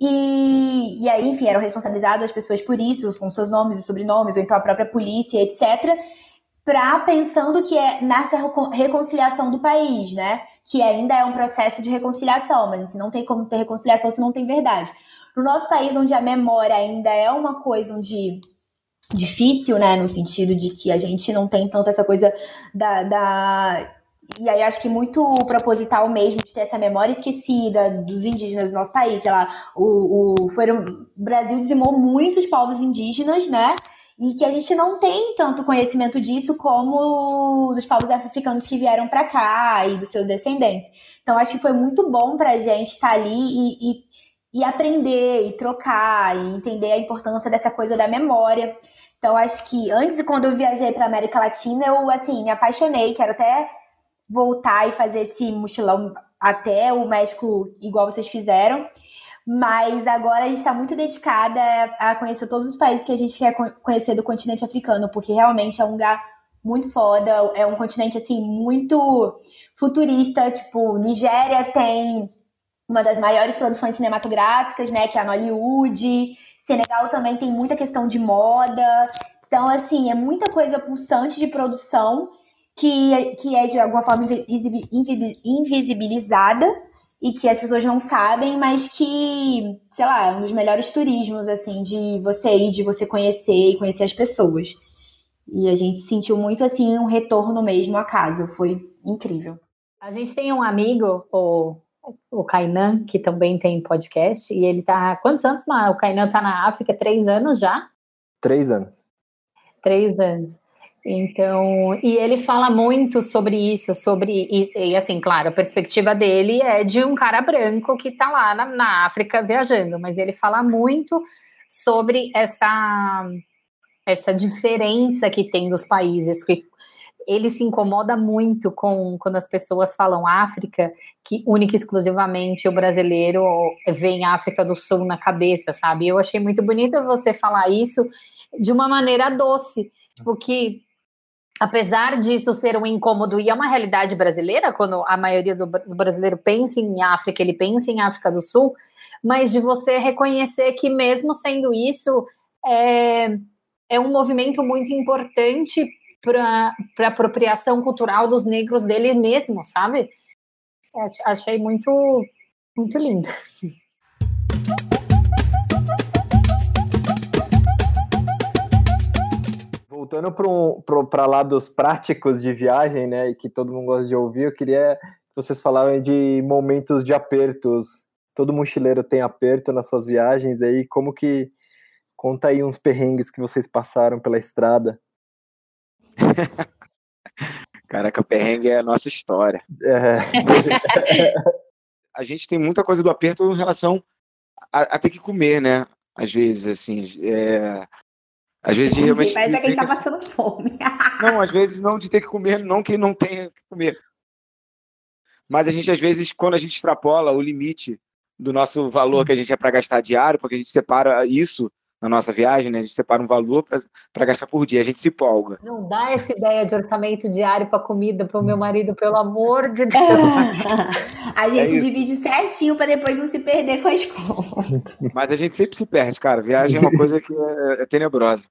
E, e aí, enfim, eram responsabilizadas as pessoas por isso, com seus nomes e sobrenomes, ou então a própria polícia, etc para pensando que é nessa reconciliação do país, né? Que ainda é um processo de reconciliação, mas assim, não tem como ter reconciliação se não tem verdade. No nosso país, onde a memória ainda é uma coisa onde difícil, né, no sentido de que a gente não tem tanto essa coisa da, da... e aí acho que muito proposital mesmo de ter essa memória esquecida dos indígenas do nosso país, sei lá, o, o, foram, o Brasil dizimou muitos povos indígenas, né, e que a gente não tem tanto conhecimento disso como dos povos africanos que vieram para cá e dos seus descendentes. Então, acho que foi muito bom para a gente estar tá ali e, e, e, aprender, e trocar, e entender a importância dessa coisa da memória. Então, acho que antes, quando eu viajei para América Latina, eu, assim, me apaixonei, quero até voltar e fazer esse mochilão até o México, igual vocês fizeram. Mas agora a gente está muito dedicada a conhecer todos os países que a gente quer conhecer do continente africano, porque realmente é um lugar muito foda, é um continente assim muito futurista, tipo, Nigéria tem uma das maiores produções cinematográficas, né, que é a Nollywood. Senegal também tem muita questão de moda. Então, assim, é muita coisa pulsante de produção que, que é de alguma forma invisibilizada e que as pessoas não sabem, mas que, sei lá, é um dos melhores turismos, assim, de você ir, de você conhecer e conhecer as pessoas. E a gente sentiu muito, assim, um retorno mesmo a casa. Foi incrível. A gente tem um amigo, o, o Kainan, que também tem podcast, e ele tá. Quantos anos, mano? O Kainan tá na África três anos já? Três anos. Três anos. Então, e ele fala muito sobre isso, sobre, e, e, assim, claro, a perspectiva dele é de um cara branco que tá lá na, na África viajando, mas ele fala muito sobre essa, essa diferença que tem dos países, que ele se incomoda muito com quando as pessoas falam África, que única e exclusivamente o brasileiro vem África do Sul na cabeça, sabe? Eu achei muito bonito você falar isso de uma maneira doce, tipo que apesar disso ser um incômodo e é uma realidade brasileira, quando a maioria do, brasileiro pensa em África, ele pensa em África do Sul, mas de você reconhecer que mesmo sendo isso, é, é um movimento muito importante para a apropriação cultural dos negros dele mesmo, sabe? Achei muito, muito lindo. Voltando para lados práticos de viagem, né, e que todo mundo gosta de ouvir, eu queria que vocês falassem de momentos de apertos. Todo mochileiro tem aperto nas suas viagens aí, como que conta aí uns perrengues que vocês passaram pela estrada. Caraca, o perrengue é a nossa história. É. a gente tem muita coisa do aperto em relação a, a, ter que comer, né? Às vezes, assim, é, às vezes realmente. Parece que a gente tá passando fome. não, às vezes não de ter que comer, não que não tenha que comer. Mas a gente, às vezes, quando a gente extrapola o limite do nosso valor que a gente é para gastar diário, porque a gente separa isso na nossa viagem, né? A gente separa um valor para gastar por dia, a gente se polga. Não dá essa ideia de orçamento diário para comida para o meu marido, pelo amor de Deus. a gente é divide certinho para depois não se perder com as contas. Mas a gente sempre se perde, cara. Viagem é uma coisa que é, é tenebrosa.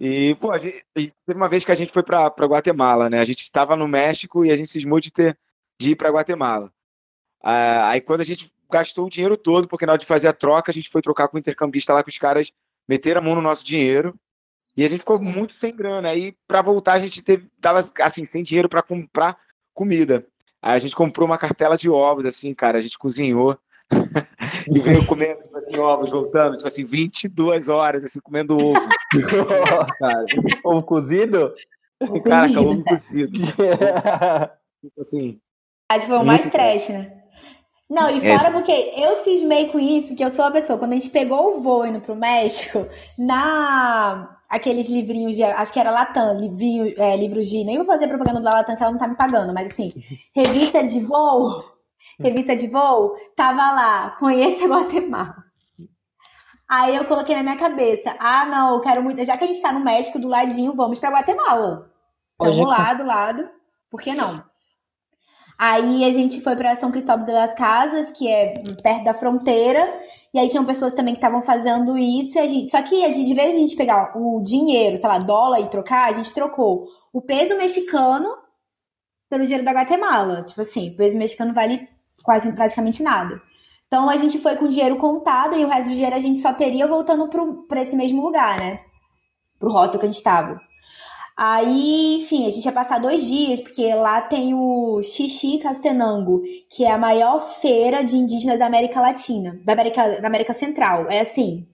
E, pô, gente, teve uma vez que a gente foi para Guatemala, né? A gente estava no México e a gente cismou de, ter, de ir para Guatemala. Ah, aí, quando a gente gastou o dinheiro todo, porque na hora de fazer a troca, a gente foi trocar com o intercambista lá, que os caras meteram a mão no nosso dinheiro. E a gente ficou muito sem grana. Aí, para voltar, a gente teve, tava assim, sem dinheiro para comprar comida. Aí a gente comprou uma cartela de ovos, assim, cara. A gente cozinhou. E veio comendo tipo assim, ovos, voltando, tipo assim, 22 horas, assim, comendo ovo. cara. Ovo cozido? Caraca, ovo cozido. tipo assim. Acho que foi o mais trash, né? Não, e fora porque eu cismei com isso, porque eu sou a pessoa, quando a gente pegou o voo indo pro México, na aqueles livrinhos de, acho que era Latam, livrinho, é, livros de, nem vou fazer propaganda da Latam que ela não tá me pagando, mas assim, revista de voo, revista de voo, tava lá, conheça Guatemala. Aí eu coloquei na minha cabeça, ah não, eu quero muito, já que a gente tá no México do ladinho, vamos pra Guatemala. Vamos lá, do lado, por que não? Aí a gente foi para São Cristóvão das Casas, que é perto da fronteira, e aí tinham pessoas também que estavam fazendo isso, gente, só que a gente, de vez a gente pegar o dinheiro, sei lá, dólar e trocar, a gente trocou o peso mexicano pelo dinheiro da Guatemala. Tipo assim, o peso mexicano vale quase praticamente nada. Então a gente foi com dinheiro contado e o resto do dinheiro a gente só teria voltando para esse mesmo lugar, né? Pro hostel que a gente tava. Aí, enfim, a gente ia passar dois dias, porque lá tem o Xixi Castenango, que é a maior feira de indígenas da América Latina, da América, da América Central. É assim.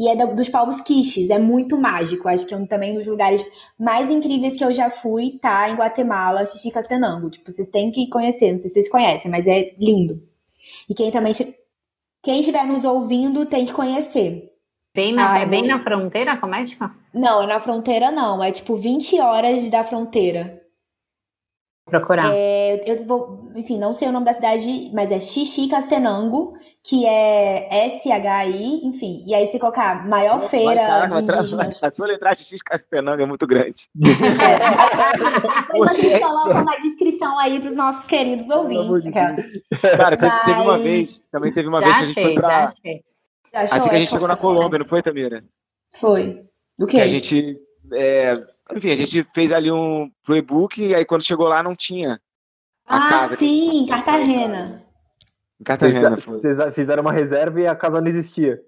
E é dos povos quiches, é muito mágico. Acho que é um, também um dos lugares mais incríveis que eu já fui, tá? Em Guatemala, Xixi Castenango. Tipo, vocês têm que conhecer, não sei se vocês conhecem, mas é lindo. E quem também. Quem estiver nos ouvindo tem que conhecer. Bem na, ah, é bem na fronteira com a México? Não, na fronteira não. É tipo 20 horas da fronteira. Procurar. É, eu vou, enfim, não sei o nome da cidade, mas é Xixi Castenango, que é S-H-I, enfim. E aí se colocar maior feira de indígenas. A sua letra Xixi Castenango é muito grande. É. Vocês colocam na descrição aí para os nossos queridos ouvintes. Cara, cara teve, teve, uma vez, também teve uma já vez que a gente foi pra... Achou, assim que a gente chegou na Colômbia, não foi, Tamira? Foi. Do quê? Que a gente. É, enfim, a gente fez ali um pro e-book e aí quando chegou lá não tinha a ah, casa. sim, Cartagena. Em Cartagena. Vocês, vocês fizeram uma reserva e a casa não existia.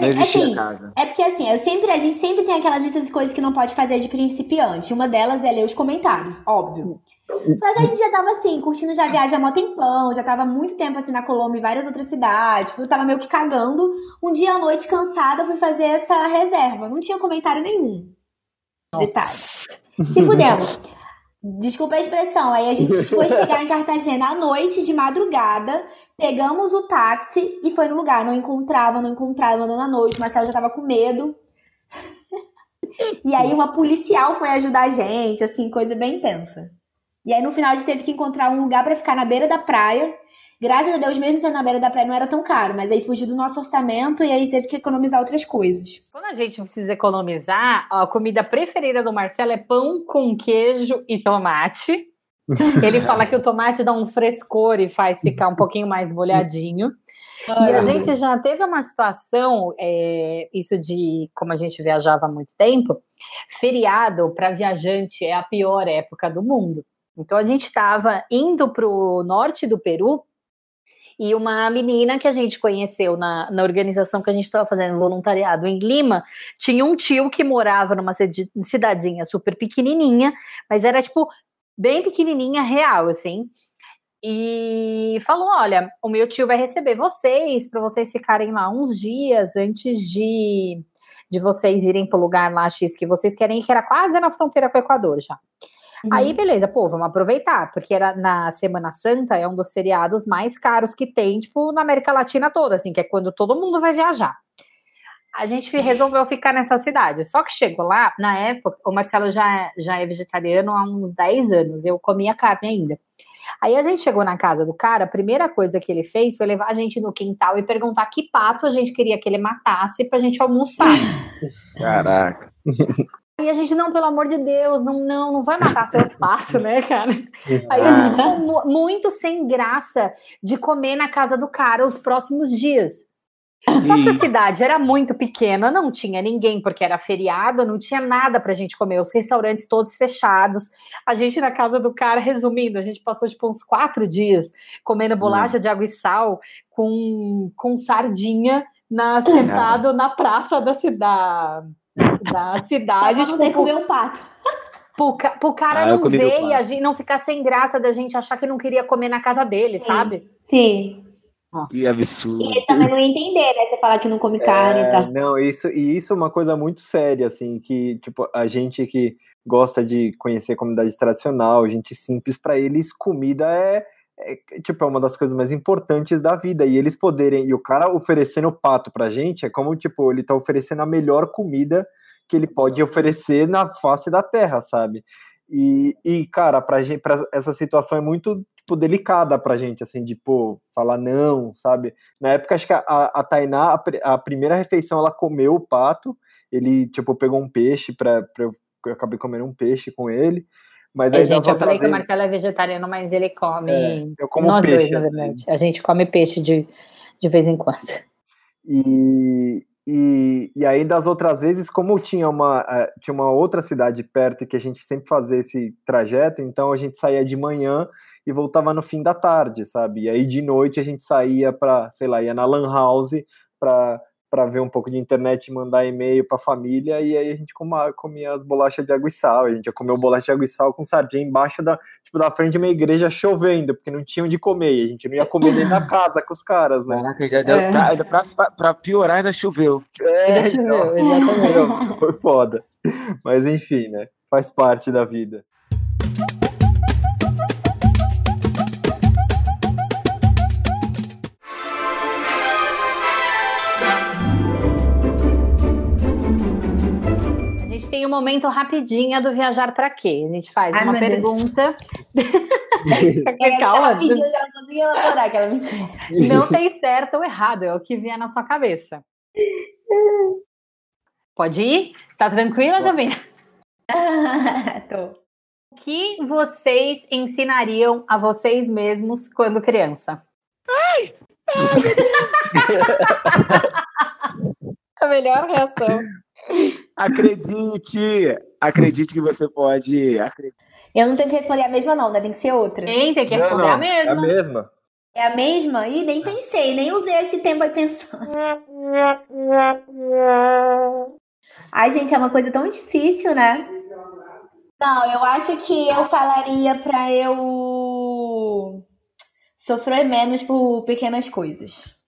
Não existia assim, casa. É porque assim, eu sempre, a gente sempre tem aquelas listas de coisas que não pode fazer de principiante. Uma delas é ler os comentários, óbvio. Só que a gente já tava assim, curtindo já viagem há mó tempão, já tava muito tempo assim na Colômbia e várias outras cidades. Eu tava meio que cagando. Um dia à noite, cansada, fui fazer essa reserva. Não tinha comentário nenhum. Nossa. Detalhe. Se pudermos. Desculpa a expressão. Aí a gente foi chegar em Cartagena à noite, de madrugada, pegamos o táxi e foi no lugar. Não encontrava, não encontrava, andando à noite. Marcelo já tava com medo. e aí uma policial foi ajudar a gente, assim, coisa bem intensa. E aí no final a gente teve que encontrar um lugar para ficar na beira da praia. Graças a Deus, mesmo sendo na beira da praia, não era tão caro, mas aí fugiu do nosso orçamento e aí teve que economizar outras coisas. Quando a gente precisa economizar, a comida preferida do Marcelo é pão com queijo e tomate. Ele fala que o tomate dá um frescor e faz ficar um pouquinho mais molhadinho. E a gente já teve uma situação, é, isso de como a gente viajava há muito tempo, feriado para viajante é a pior época do mundo. Então a gente estava indo para o norte do Peru e uma menina que a gente conheceu na, na organização que a gente estava fazendo voluntariado em Lima tinha um tio que morava numa cidadezinha super pequenininha, mas era tipo bem pequenininha, real, assim. E falou: Olha, o meu tio vai receber vocês para vocês ficarem lá uns dias antes de, de vocês irem para o lugar lá X que vocês querem, que era quase na fronteira com o Equador já. Uhum. Aí, beleza, pô, vamos aproveitar, porque era na Semana Santa é um dos feriados mais caros que tem, tipo, na América Latina toda, assim, que é quando todo mundo vai viajar. A gente resolveu ficar nessa cidade. Só que chegou lá, na época, o Marcelo já, já é vegetariano há uns 10 anos, eu comia carne ainda. Aí a gente chegou na casa do cara, a primeira coisa que ele fez foi levar a gente no quintal e perguntar que pato a gente queria que ele matasse pra gente almoçar. Caraca. E a gente, não, pelo amor de Deus, não, não, não vai matar seu fato, né, cara? Aí a gente ficou muito sem graça de comer na casa do cara os próximos dias. Só que a cidade era muito pequena, não tinha ninguém, porque era feriado, não tinha nada pra gente comer, os restaurantes todos fechados. A gente na casa do cara, resumindo, a gente passou tipo uns quatro dias comendo bolacha hum. de água e sal com, com sardinha na, sentado na praça da cidade da cidade. tipo, comer um pato. Pro, pro cara ah, não ver e a gente não ficar sem graça da gente achar que não queria comer na casa dele, Sim. sabe? Sim. Nossa. Que absurdo. E ele também não ia entender, né? Você falar que não come carne é, e tal. Não, isso, e isso é uma coisa muito séria, assim, que, tipo, a gente que gosta de conhecer comunidade tradicional, gente simples, para eles comida é, é, tipo, é uma das coisas mais importantes da vida. E eles poderem, e o cara oferecendo o pato pra gente, é como, tipo, ele tá oferecendo a melhor comida que ele pode oferecer na face da terra, sabe? E, e cara, pra gente, pra essa situação é muito tipo, delicada pra gente, assim, de, pô, falar não, sabe? Na época, acho que a, a Tainá, a, a, primeira refeição, ela comeu o pato, ele, tipo, pegou um peixe pra, pra eu, eu acabei comendo um peixe com ele, mas aí, gente, eu falei vezes... que o Marcelo é vegetariano, mas ele come. É, eu como Nós peixe, dois, na verdade. Assim. A gente come peixe de, de vez em quando. E, e, e aí, das outras vezes, como tinha uma, uh, tinha uma outra cidade perto que a gente sempre fazia esse trajeto, então a gente saía de manhã e voltava no fim da tarde, sabe? E aí de noite a gente saía para, sei lá, ia na Lan House para para ver um pouco de internet e mandar e-mail para a família, e aí a gente comia, comia as bolachas de água e sal, a gente ia comer o bolacha de água e sal com sardinha embaixo da, tipo, da frente de uma igreja chovendo, porque não tinha onde comer, e a gente não ia comer nem na casa com os caras, né? Caraca, já deu, é. pra, pra, pra, piorar ainda choveu. É, ainda choveu, então, exatamente, foi foda. Mas enfim, né, faz parte da vida. Tem um momento rapidinho do viajar para quê? A gente faz Ai, uma pergunta. é, Calma. Não tem certo ou errado, é o que vier na sua cabeça. Pode ir? Tá tranquila também? Tô. O que vocês ensinariam a vocês mesmos quando criança? Ai! a melhor reação. Acredite! Acredite que você pode. Acredite. Eu não tenho que responder a mesma, não, né? Tem que ser outra. Tem, tem que responder não, não, a mesma. É a mesma. É a mesma? Ih, nem pensei, nem usei esse tempo aí pensando. Ai, gente, é uma coisa tão difícil, né? Não, eu acho que eu falaria pra eu sofrer menos por pequenas coisas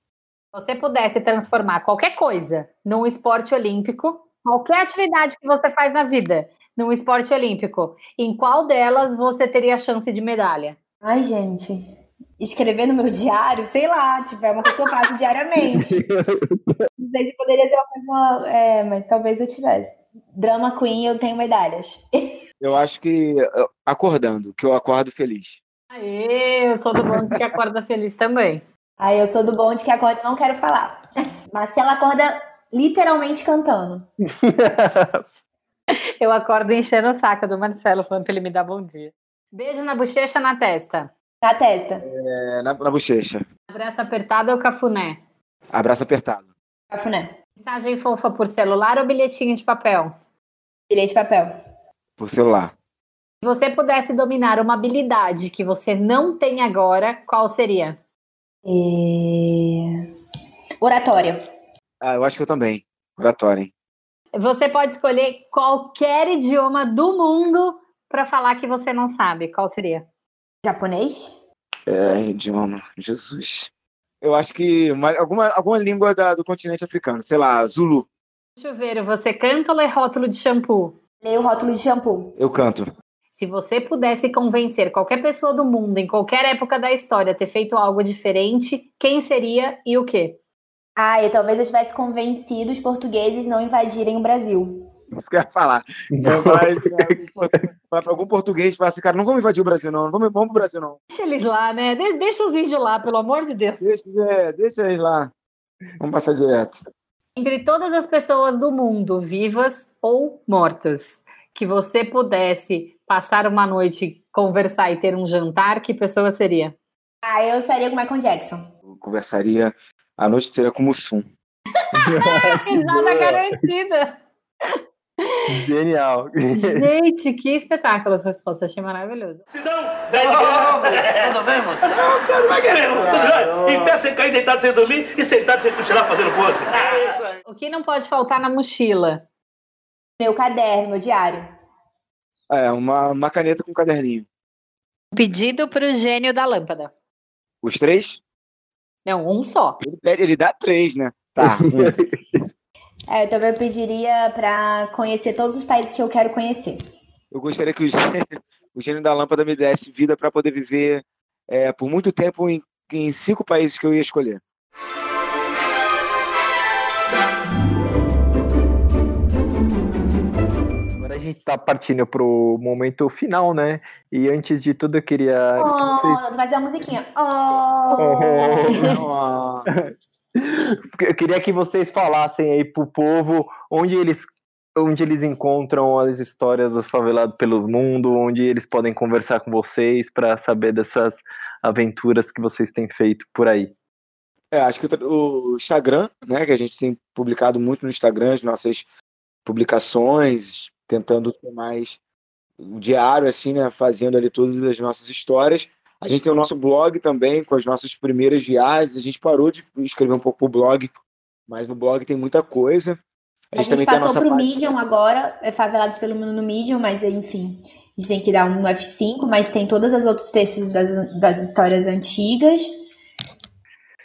você pudesse transformar qualquer coisa num esporte olímpico, qualquer atividade que você faz na vida num esporte olímpico, em qual delas você teria chance de medalha? Ai, gente, escrever no meu diário, sei lá, tipo, é uma coisa que eu faço diariamente. Não sei se poderia ser uma coisa, é, mas talvez eu tivesse. Drama Queen, eu tenho medalhas. Eu acho que acordando, que eu acordo feliz. Aê, eu sou do mundo que acorda feliz também. Aí eu sou do bonde que acorda e não quero falar. Marcela acorda literalmente cantando. eu acordo enchendo o saco do Marcelo, falando pra ele me dar bom dia. Beijo na bochecha, na testa. Na testa. É, na, na bochecha. Abraço apertado ou cafuné? Abraço apertado. Cafuné. Mensagem fofa por celular ou bilhetinho de papel? Bilhete de papel. Por celular. Se você pudesse dominar uma habilidade que você não tem agora, qual seria? É... Oratória. Ah, eu acho que eu também. Oratória, hein? Você pode escolher qualquer idioma do mundo para falar que você não sabe. Qual seria? Japonês? É, idioma. Jesus. Eu acho que uma, alguma, alguma língua da, do continente africano. Sei lá, Zulu. Chuveiro, você canta ou lê rótulo de shampoo? Leio rótulo de shampoo. Eu canto. Se você pudesse convencer qualquer pessoa do mundo, em qualquer época da história, a ter feito algo diferente, quem seria e o quê? Ah, eu talvez eu tivesse convencido os portugueses não invadirem o Brasil. Isso que eu ia falar. Eu falar para algum português, falar assim, cara, não vamos invadir o Brasil, não. Não vamos, vamos pro Brasil, não. Deixa eles lá, né? Deixa, deixa os índios lá, pelo amor de Deus. Deixa, é, deixa eles lá. Vamos passar direto. Entre todas as pessoas do mundo, vivas ou mortas, que você pudesse passar uma noite, conversar e ter um jantar, que pessoa seria? Ah, eu estaria com o Michael Jackson. Eu conversaria a noite inteira com o Mussum. Risada garantida. Genial. Gente, que espetáculo essa resposta. Achei maravilhoso. Se não, daí Tudo bem, moço? Não, cara, vai querer. Tudo bem. Em pé sem cair, deitado sem dormir e sentado sem cochilar fazendo pose. O que não pode faltar na mochila? Meu caderno, meu diário. É, uma, uma caneta com um caderninho. Pedido para o gênio da lâmpada. Os três? Não, um só. Ele, ele dá três, né? Tá. é, eu também pediria para conhecer todos os países que eu quero conhecer. Eu gostaria que o gênio, o gênio da lâmpada me desse vida para poder viver é, por muito tempo em, em cinco países que eu ia escolher. Gente tá partindo pro momento final, né? E antes de tudo eu queria. Oh, vocês... fazer a musiquinha. Oh. Oh. eu queria que vocês falassem aí pro povo onde eles onde eles encontram as histórias dos favelados pelo mundo, onde eles podem conversar com vocês para saber dessas aventuras que vocês têm feito por aí. É, acho que o Instagram, né, que a gente tem publicado muito no Instagram as nossas publicações, tentando ter mais diário assim, né, fazendo ali todas as nossas histórias. A gente tem o nosso blog também com as nossas primeiras viagens. A gente parou de escrever um pouco o blog, mas no blog tem muita coisa. A gente, a gente passou para o Medium agora, é Favelados pelo Mundo no Medium, mas enfim, a gente tem que dar um F5, mas tem todas as outros textos das, das histórias antigas.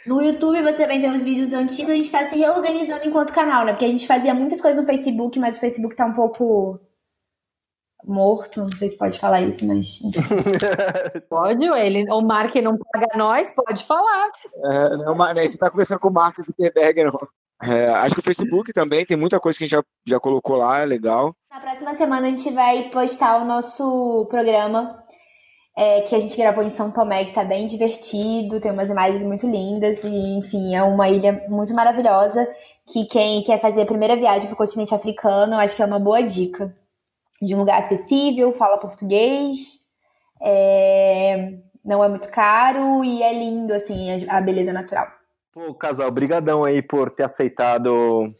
No YouTube você vai ver os vídeos antigos, a gente está se reorganizando enquanto canal, né? Porque a gente fazia muitas coisas no Facebook, mas o Facebook tá um pouco morto, não sei se pode falar isso, mas. pode, ele, o Mark não paga nós, pode falar. É, não, mas né, você tá conversando com o Mark Zuckerberg, não. É, acho que o Facebook também tem muita coisa que a gente já, já colocou lá, é legal. Na próxima semana a gente vai postar o nosso programa é, que a gente gravou em São Tomé, que tá bem divertido, tem umas imagens muito lindas e, enfim, é uma ilha muito maravilhosa que quem quer fazer a primeira viagem para o continente africano, acho que é uma boa dica. De um lugar acessível, fala português, é, não é muito caro e é lindo, assim, a beleza natural. Pô, casal, brigadão aí por ter aceitado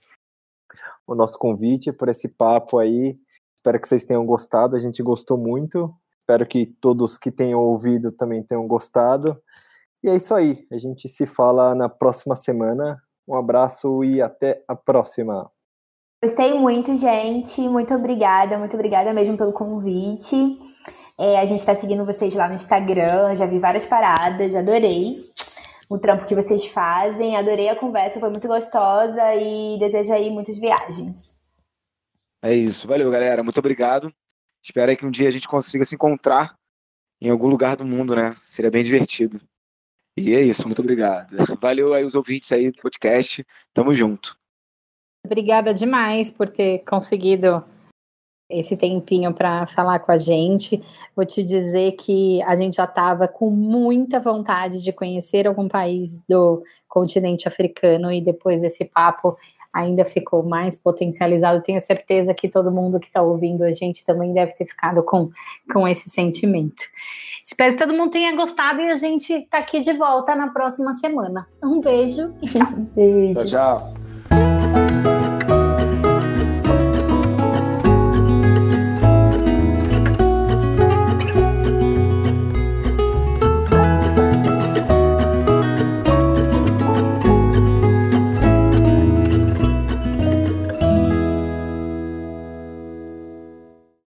o nosso convite, por esse papo aí. Espero que vocês tenham gostado, a gente gostou muito. Espero que todos que tenham ouvido também tenham gostado. E é isso aí, a gente se fala na próxima semana. Um abraço e até a próxima. Gostei muito, gente. Muito obrigada, muito obrigada mesmo pelo convite. É, a gente está seguindo vocês lá no Instagram, já vi várias paradas, adorei o trampo que vocês fazem. Adorei a conversa, foi muito gostosa e desejo aí muitas viagens. É isso. Valeu, galera. Muito obrigado. Espero aí que um dia a gente consiga se encontrar em algum lugar do mundo, né? Seria bem divertido. E é isso. Muito obrigado. Valeu aí os ouvintes aí do podcast. Tamo junto. Obrigada demais por ter conseguido esse tempinho para falar com a gente. Vou te dizer que a gente já estava com muita vontade de conhecer algum país do continente africano e depois desse papo ainda ficou mais potencializado. Tenho certeza que todo mundo que está ouvindo a gente também deve ter ficado com, com esse sentimento. Espero que todo mundo tenha gostado e a gente está aqui de volta na próxima semana. Um beijo. beijo. Tchau, tchau.